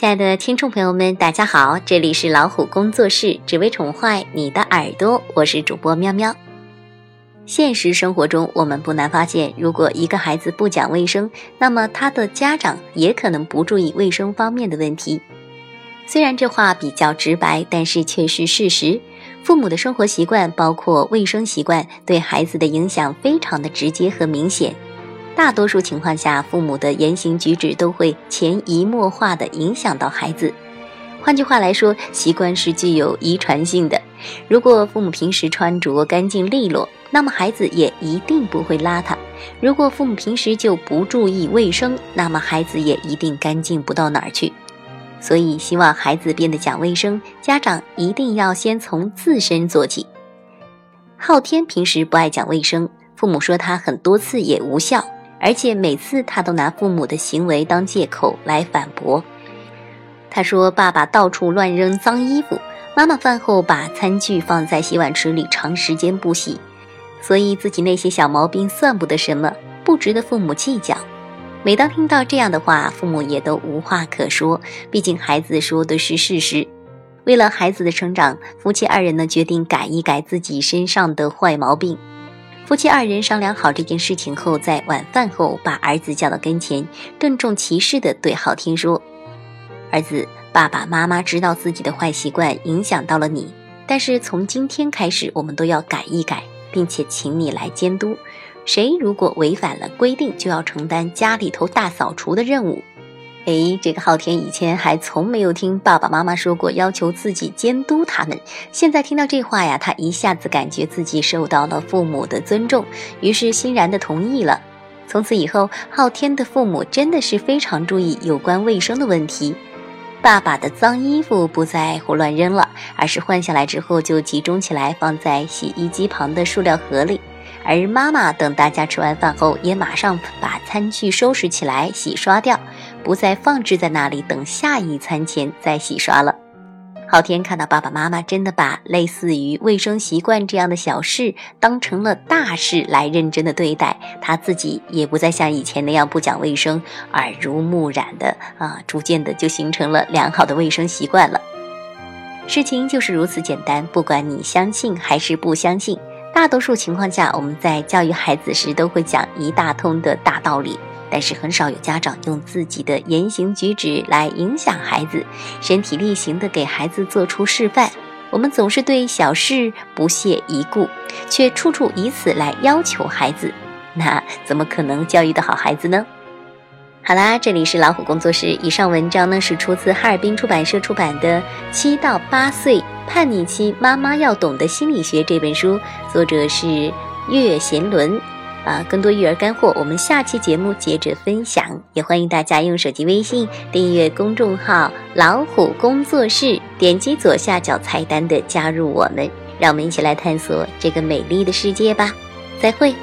亲爱的听众朋友们，大家好，这里是老虎工作室，只为宠坏你的耳朵，我是主播喵喵。现实生活中，我们不难发现，如果一个孩子不讲卫生，那么他的家长也可能不注意卫生方面的问题。虽然这话比较直白，但是却是事实。父母的生活习惯，包括卫生习惯，对孩子的影响非常的直接和明显。大多数情况下，父母的言行举止都会潜移默化地影响到孩子。换句话来说，习惯是具有遗传性的。如果父母平时穿着干净利落，那么孩子也一定不会邋遢；如果父母平时就不注意卫生，那么孩子也一定干净不到哪儿去。所以，希望孩子变得讲卫生，家长一定要先从自身做起。昊天平时不爱讲卫生，父母说他很多次也无效。而且每次他都拿父母的行为当借口来反驳。他说：“爸爸到处乱扔脏衣服，妈妈饭后把餐具放在洗碗池里长时间不洗，所以自己那些小毛病算不得什么，不值得父母计较。”每当听到这样的话，父母也都无话可说，毕竟孩子说的是事实。为了孩子的成长，夫妻二人呢决定改一改自己身上的坏毛病。夫妻二人商量好这件事情后，在晚饭后把儿子叫到跟前，郑重其事地对昊天说：“儿子，爸爸妈妈知道自己的坏习惯影响到了你，但是从今天开始，我们都要改一改，并且请你来监督。谁如果违反了规定，就要承担家里头大扫除的任务。”哎，这个昊天以前还从没有听爸爸妈妈说过要求自己监督他们，现在听到这话呀，他一下子感觉自己受到了父母的尊重，于是欣然的同意了。从此以后，昊天的父母真的是非常注意有关卫生的问题。爸爸的脏衣服不再胡乱扔了，而是换下来之后就集中起来放在洗衣机旁的塑料盒里。而妈妈等大家吃完饭后，也马上把餐具收拾起来洗刷掉，不再放置在那里等下一餐前再洗刷了。昊天看到爸爸妈妈真的把类似于卫生习惯这样的小事当成了大事来认真的对待，他自己也不再像以前那样不讲卫生，耳濡目染的啊，逐渐的就形成了良好的卫生习惯了。事情就是如此简单，不管你相信还是不相信。大多数情况下，我们在教育孩子时都会讲一大通的大道理，但是很少有家长用自己的言行举止来影响孩子，身体力行的给孩子做出示范。我们总是对小事不屑一顾，却处处以此来要求孩子，那怎么可能教育的好孩子呢？好啦，这里是老虎工作室。以上文章呢是出自哈尔滨出版社出版的《七到八岁叛逆期妈妈要懂的心理学》这本书，作者是岳贤伦。啊，更多育儿干货，我们下期节目接着分享。也欢迎大家用手机微信订阅公众号“老虎工作室”，点击左下角菜单的加入我们，让我们一起来探索这个美丽的世界吧。再会。